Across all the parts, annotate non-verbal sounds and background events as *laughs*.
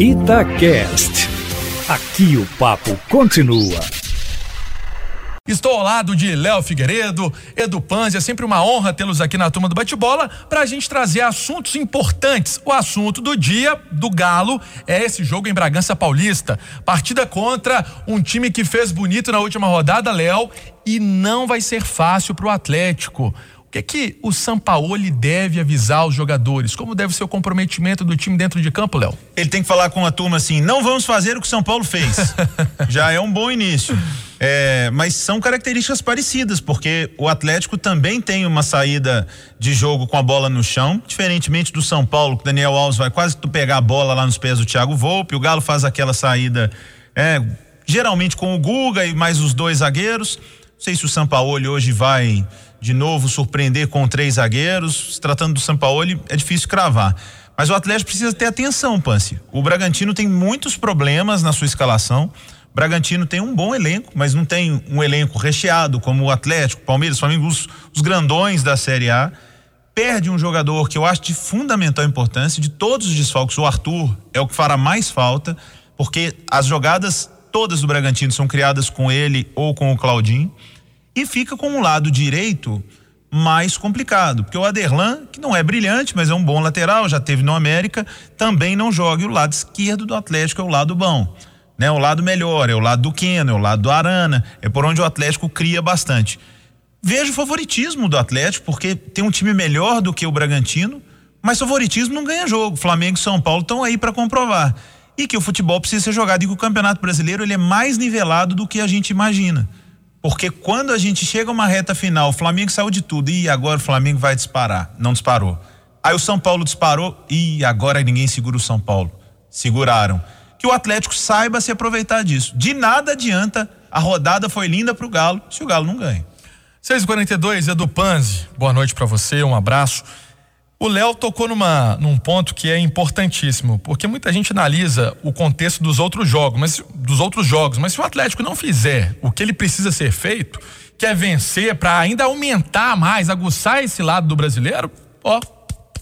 Itacast. Aqui o papo continua. Estou ao lado de Léo Figueiredo, Edu Panzi, é sempre uma honra tê-los aqui na turma do bate-bola para a gente trazer assuntos importantes. O assunto do dia do Galo é esse jogo em Bragança Paulista. Partida contra um time que fez bonito na última rodada, Léo, e não vai ser fácil para o Atlético. O que, é que o Sampaoli deve avisar os jogadores? Como deve ser o comprometimento do time dentro de campo, Léo? Ele tem que falar com a turma assim: não vamos fazer o que o São Paulo fez. *laughs* Já é um bom início. É, mas são características parecidas, porque o Atlético também tem uma saída de jogo com a bola no chão, diferentemente do São Paulo, que o Daniel Alves vai quase tu pegar a bola lá nos pés do Thiago Volpe, o Galo faz aquela saída é, geralmente com o Guga e mais os dois zagueiros. Não sei se o Sampaoli hoje vai de novo surpreender com três zagueiros. Se tratando do Sampaoli, é difícil cravar. Mas o Atlético precisa ter atenção, Pance. O Bragantino tem muitos problemas na sua escalação. O Bragantino tem um bom elenco, mas não tem um elenco recheado como o Atlético, Palmeiras, Flamengo, os, os grandões da Série A. Perde um jogador que eu acho de fundamental importância, de todos os desfalques. O Arthur é o que fará mais falta, porque as jogadas todas do Bragantino são criadas com ele ou com o Claudinho e fica com o lado direito mais complicado, porque o Aderlan, que não é brilhante, mas é um bom lateral, já teve no América, também não joga. E o lado esquerdo do Atlético é o lado bom, né? O lado melhor, é o lado do Keno, é o lado do Arana, é por onde o Atlético cria bastante. Vejo favoritismo do Atlético, porque tem um time melhor do que o Bragantino, mas favoritismo não ganha jogo. Flamengo e São Paulo estão aí para comprovar. E que o futebol precisa ser jogado e que o Campeonato Brasileiro ele é mais nivelado do que a gente imagina. Porque quando a gente chega a uma reta final, o Flamengo saiu de tudo e agora o Flamengo vai disparar. Não disparou. Aí o São Paulo disparou e agora ninguém segura o São Paulo. Seguraram. Que o Atlético saiba se aproveitar disso. De nada adianta, a rodada foi linda pro Galo, se o Galo não ganha. 6h42, Edu Panzi. Boa noite para você, um abraço. O Léo tocou numa, num ponto que é importantíssimo, porque muita gente analisa o contexto dos outros jogos, mas dos outros jogos, mas se o Atlético não fizer o que ele precisa ser feito, que é vencer para ainda aumentar mais, aguçar esse lado do brasileiro, ó,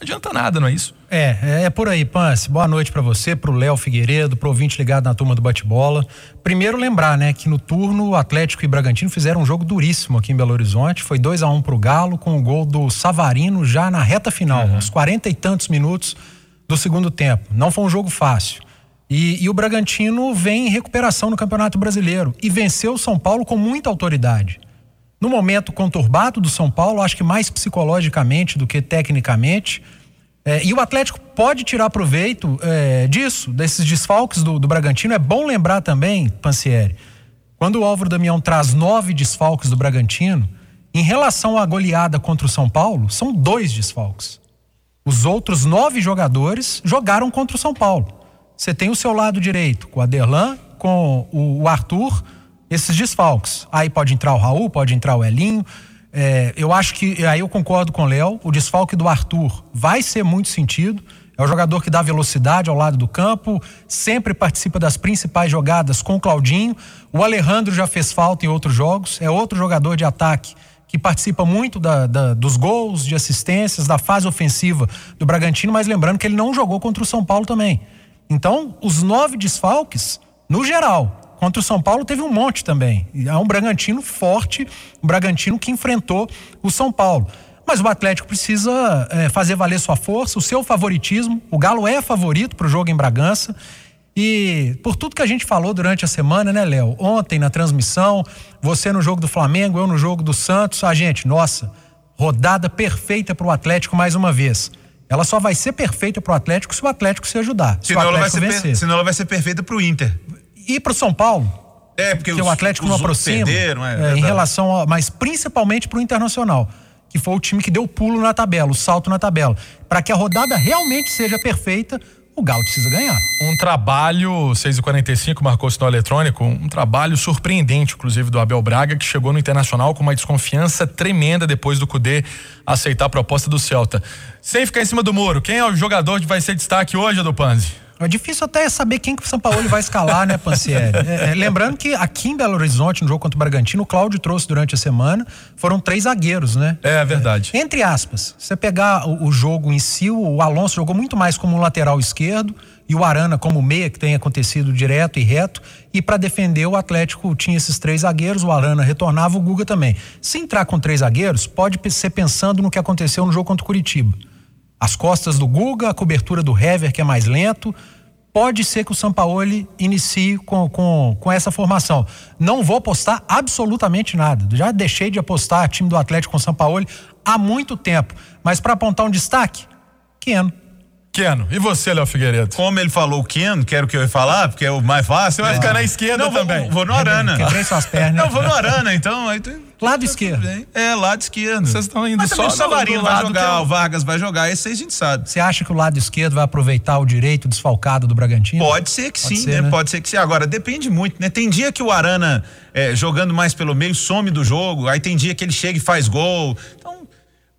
não adianta nada, não é isso? É, é, é por aí, Pance. Boa noite para você, pro Léo Figueiredo, pro ouvinte ligado na turma do bate-bola. Primeiro lembrar, né, que no turno o Atlético e Bragantino fizeram um jogo duríssimo aqui em Belo Horizonte. Foi 2 a 1 um pro Galo, com o gol do Savarino já na reta final, uhum. aos 40 e tantos minutos do segundo tempo. Não foi um jogo fácil. E, e o Bragantino vem em recuperação no Campeonato Brasileiro e venceu o São Paulo com muita autoridade. No momento conturbado do São Paulo, acho que mais psicologicamente do que tecnicamente é, e o Atlético pode tirar proveito é, disso, desses desfalques do, do, Bragantino. É bom lembrar também, Pansieri, quando o Álvaro Damião traz nove desfalques do Bragantino, em relação à goleada contra o São Paulo, são dois desfalques. Os outros nove jogadores jogaram contra o São Paulo. Você tem o seu lado direito, com o Aderlan, com o Arthur, esses desfalques. Aí pode entrar o Raul, pode entrar o Elinho. É, eu acho que, aí eu concordo com o Léo, o desfalque do Arthur vai ser muito sentido. É o jogador que dá velocidade ao lado do campo, sempre participa das principais jogadas com o Claudinho. O Alejandro já fez falta em outros jogos, é outro jogador de ataque que participa muito da, da, dos gols, de assistências, da fase ofensiva do Bragantino, mas lembrando que ele não jogou contra o São Paulo também. Então, os nove desfalques, no geral, Contra o São Paulo teve um monte também. É um Bragantino forte, um Bragantino que enfrentou o São Paulo. Mas o Atlético precisa é, fazer valer sua força, o seu favoritismo. O Galo é favorito para o jogo em Bragança. E por tudo que a gente falou durante a semana, né, Léo? Ontem na transmissão, você no jogo do Flamengo, eu no jogo do Santos. A gente, nossa, rodada perfeita para o Atlético mais uma vez. Ela só vai ser perfeita para o Atlético se o Atlético se ajudar. Se senão, ela vai, ser senão ela vai ser perfeita para o Inter ir para o São Paulo. É, porque os, o Atlético não aproxima. Perderam, é, é, em relação a, mas principalmente para o Internacional, que foi o time que deu o pulo na tabela, o salto na tabela. Para que a rodada realmente seja perfeita, o Galo precisa ganhar. Um trabalho, 6h45, marcou o sinal eletrônico, um trabalho surpreendente, inclusive, do Abel Braga, que chegou no Internacional com uma desconfiança tremenda depois do Cudê aceitar a proposta do Celta. Sem ficar em cima do muro, quem é o jogador que vai ser destaque hoje, do Panzi? É difícil até saber quem que o São Paulo vai escalar, né, Pansieri? *laughs* É, é, lembrando que aqui em Belo Horizonte, no jogo contra o Bragantino, o Cláudio trouxe durante a semana, foram três zagueiros, né? É verdade. É, entre aspas, você pegar o, o, jogo em si, o Alonso jogou muito mais como um lateral esquerdo e o Arana como meia, que tem acontecido direto e reto. E para defender, o Atlético tinha esses três zagueiros, o Arana retornava, o Guga também. Se entrar com três zagueiros, pode ser pensando no que aconteceu no jogo contra o Curitiba as costas do Guga, a cobertura do Hever, que é mais lento. Pode ser que o Sampaoli inicie com, com, com essa formação. Não vou apostar absolutamente nada. Já deixei de apostar time do Atlético com o Sampaoli há muito tempo. Mas para apontar um destaque, Keno. Keno. E você, Léo Figueiredo? Como ele falou o Keno, quero que eu ia falar, porque é o mais fácil. Você vai é. ficar na esquerda não, também. Vou, vou no Arana. Quebrei suas pernas. Não, vou no Arana, então. Aí tem... Lado esquerdo. É, lado esquerdo. Vocês estão indo Mas só o Savarino vai jogar, o Vargas vai jogar, esse aí a gente sabe. Você acha que o lado esquerdo vai aproveitar o direito desfalcado do Bragantino? Pode ser que Pode sim, ser, né? né? Pode ser que sim. Agora, depende muito, né? Tem dia que o Arana, é, jogando mais pelo meio, some do jogo, aí tem dia que ele chega e faz gol.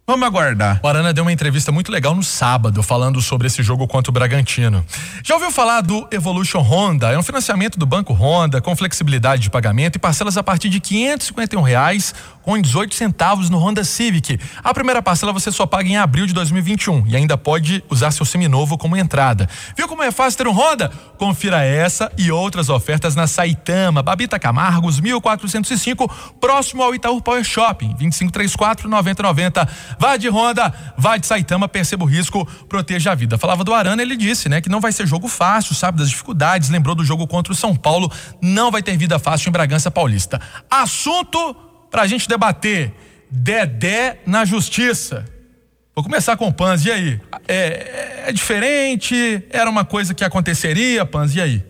Vamos aguardar. O Arana deu uma entrevista muito legal no sábado, falando sobre esse jogo contra o Bragantino. Já ouviu falar do Evolution Honda? É um financiamento do Banco Honda com flexibilidade de pagamento e parcelas a partir de R$ reais com 18 centavos no Honda Civic. A primeira parcela você só paga em abril de 2021 e ainda pode usar seu seminovo como entrada. Viu como é fácil ter um Honda? Confira essa e outras ofertas na Saitama, Babita Camargos, 1405, próximo ao Itaú Power Shopping, 2534 9090. Vá de Honda, vá de Saitama, perceba o risco, proteja a vida. Falava do Arana, ele disse, né, que não vai ser jogo fácil, sabe das dificuldades, lembrou do jogo contra o São Paulo, não vai ter vida fácil em Bragança Paulista. Assunto para a gente debater Dedé na justiça. Vou começar com o Panz, e aí? É, é, diferente? Era uma coisa que aconteceria, Panz, e aí?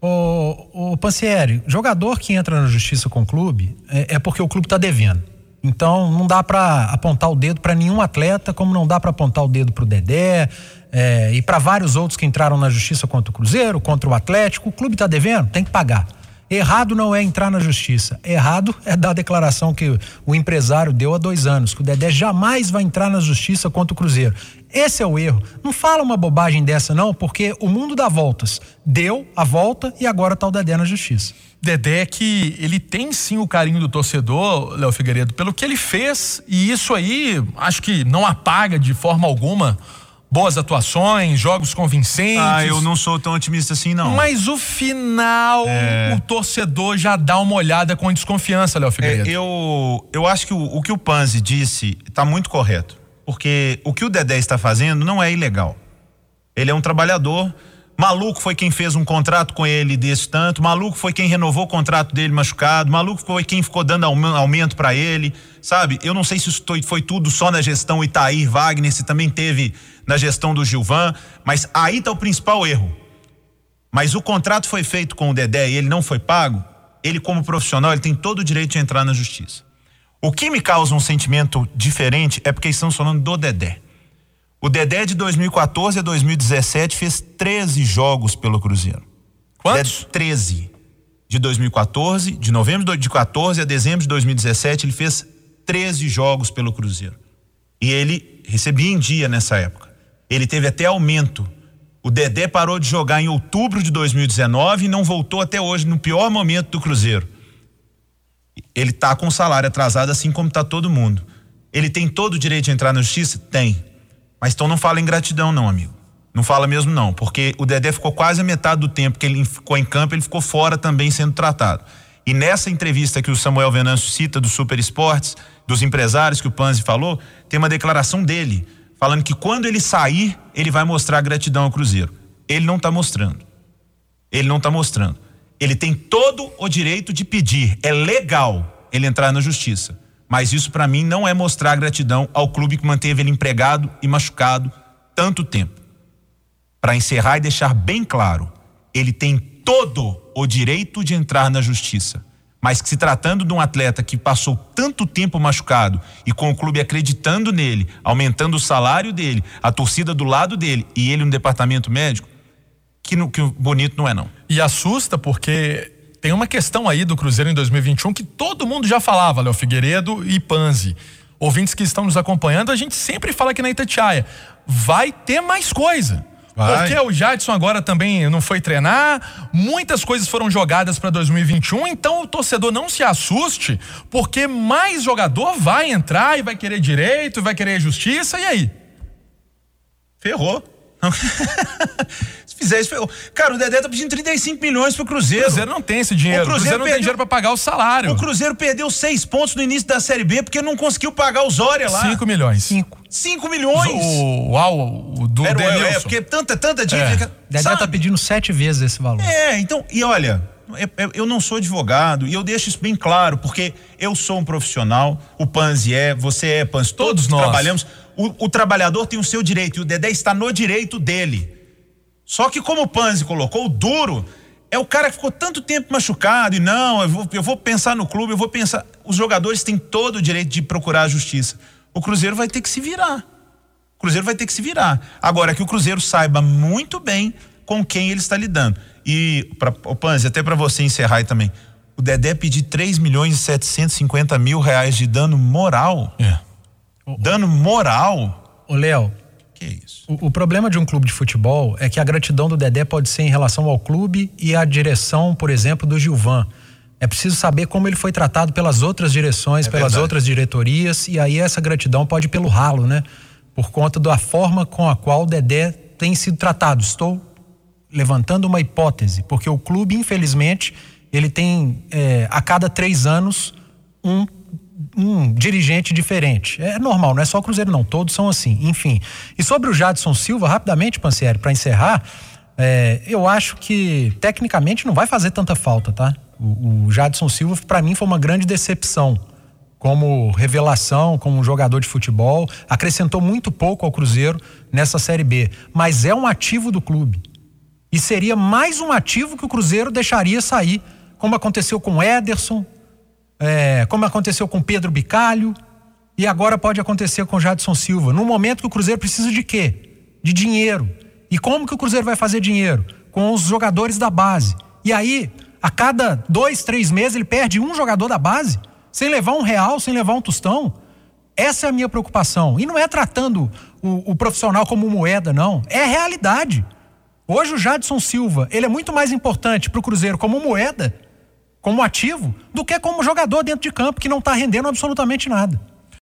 O Pansieri, jogador que entra na justiça com o clube é, é porque o clube está devendo. Então não dá para apontar o dedo para nenhum atleta, como não dá para apontar o dedo para o Dedé é, e para vários outros que entraram na justiça contra o Cruzeiro, contra o Atlético. O clube está devendo, tem que pagar. Errado não é entrar na justiça. Errado é dar a declaração que o empresário deu há dois anos, que o Dedé jamais vai entrar na justiça contra o Cruzeiro. Esse é o erro. Não fala uma bobagem dessa, não, porque o mundo dá voltas. Deu a volta e agora está o Dedé na justiça. Dedé que ele tem sim o carinho do torcedor, Léo Figueiredo, pelo que ele fez, e isso aí acho que não apaga de forma alguma boas atuações, jogos convincentes. Ah, eu não sou tão otimista assim, não. Mas o final, é... o torcedor já dá uma olhada com desconfiança, Léo Figueiredo. É, eu, eu acho que o, o que o Panzi disse está muito correto. Porque o que o Dedé está fazendo não é ilegal. Ele é um trabalhador Maluco foi quem fez um contrato com ele desse tanto. Maluco foi quem renovou o contrato dele machucado. Maluco foi quem ficou dando aumento para ele. Sabe? Eu não sei se isso foi tudo só na gestão Itair Wagner, se também teve na gestão do Gilvan. Mas aí tá o principal erro. Mas o contrato foi feito com o Dedé e ele não foi pago. Ele, como profissional, ele tem todo o direito de entrar na justiça. O que me causa um sentimento diferente é porque estamos falando do Dedé. O Dedé de 2014 a 2017 fez 13 jogos pelo Cruzeiro. Quantos? Dedé, 13. De 2014, de novembro de 14 a dezembro de 2017, ele fez 13 jogos pelo Cruzeiro. E ele recebia em dia nessa época. Ele teve até aumento. O Dedé parou de jogar em outubro de 2019 e não voltou até hoje, no pior momento do Cruzeiro. Ele tá com salário atrasado, assim como tá todo mundo. Ele tem todo o direito de entrar na justiça? Tem. Mas então não fala em gratidão, não, amigo. Não fala mesmo, não, porque o Dedé ficou quase a metade do tempo que ele ficou em campo, ele ficou fora também sendo tratado. E nessa entrevista que o Samuel Venâncio cita do Super Esportes, dos empresários que o Panzi falou, tem uma declaração dele, falando que quando ele sair, ele vai mostrar gratidão ao Cruzeiro. Ele não está mostrando. Ele não está mostrando. Ele tem todo o direito de pedir. É legal ele entrar na justiça. Mas isso para mim não é mostrar gratidão ao clube que manteve ele empregado e machucado tanto tempo. Para encerrar e deixar bem claro, ele tem todo o direito de entrar na justiça. Mas que se tratando de um atleta que passou tanto tempo machucado e com o clube acreditando nele, aumentando o salário dele, a torcida do lado dele e ele no departamento médico, que, no, que bonito não é não. E assusta porque tem uma questão aí do Cruzeiro em 2021 que todo mundo já falava, Léo Figueiredo e Panzi. Ouvintes que estão nos acompanhando, a gente sempre fala aqui na Itatiaia. Vai ter mais coisa. Vai. Porque o Jadson agora também não foi treinar, muitas coisas foram jogadas para 2021, então o torcedor não se assuste, porque mais jogador vai entrar e vai querer direito, vai querer justiça, e aí? Ferrou. *laughs* Se fizer isso. Cara, o Dedé tá pedindo 35 milhões pro Cruzeiro. O Cruzeiro não tem esse dinheiro. O Cruzeiro, o Cruzeiro não perdeu... tem dinheiro pra pagar o salário. O Cruzeiro perdeu seis pontos no início da Série B porque não conseguiu pagar o Zória lá. 5 milhões. 5. 5 milhões. O, o, o do Era, É, porque tanta, tanta dívida. É. Dedé tá pedindo sete vezes esse valor. É, então, e olha, eu não sou advogado e eu deixo isso bem claro, porque eu sou um profissional, o Panzi é, você é, Panzi, todos, todos nós trabalhamos. O, o, trabalhador tem o seu direito e o Dedé está no direito dele. Só que como o Panzi colocou, o duro é o cara que ficou tanto tempo machucado e não, eu vou, eu vou pensar no clube, eu vou pensar. Os jogadores têm todo o direito de procurar a justiça. O Cruzeiro vai ter que se virar. O Cruzeiro vai ter que se virar. Agora que o Cruzeiro saiba muito bem com quem ele está lidando. E, pra, o Panzi, até para você encerrar aí também. O Dedé pedir 3 milhões e 750 mil reais de dano moral. É. Dano moral. Ô, Léo, que isso? O, o, problema de um clube de futebol é que a gratidão do Dedé pode ser em relação ao clube e à direção, por exemplo, do Gilvan. É preciso saber como ele foi tratado pelas outras direções, é pelas verdade. outras diretorias, e aí essa gratidão pode ir pelo ralo, né? Por conta da forma com a qual o Dedé tem sido tratado. Estou levantando uma hipótese, porque o clube, infelizmente, ele tem é, a cada três anos um um dirigente diferente. É normal, não é só o Cruzeiro, não. Todos são assim. Enfim. E sobre o Jadson Silva, rapidamente, Pansieri, para encerrar, é, eu acho que tecnicamente não vai fazer tanta falta, tá? O, o Jadson Silva, para mim, foi uma grande decepção como revelação, como um jogador de futebol. Acrescentou muito pouco ao Cruzeiro nessa Série B. Mas é um ativo do clube. E seria mais um ativo que o Cruzeiro deixaria sair, como aconteceu com Ederson, é, como aconteceu com Pedro Bicalho e agora pode acontecer com Jadson Silva. No momento que o Cruzeiro precisa de quê? De dinheiro. E como que o Cruzeiro vai fazer dinheiro? Com os jogadores da base. E aí, a cada dois, três meses, ele perde um jogador da base, sem levar um real, sem levar um tostão. Essa é a minha preocupação. E não é tratando o, o profissional como moeda, não. É realidade. Hoje o Jadson Silva, ele é muito mais importante para o Cruzeiro como moeda como ativo do que como jogador dentro de campo que não está rendendo absolutamente nada.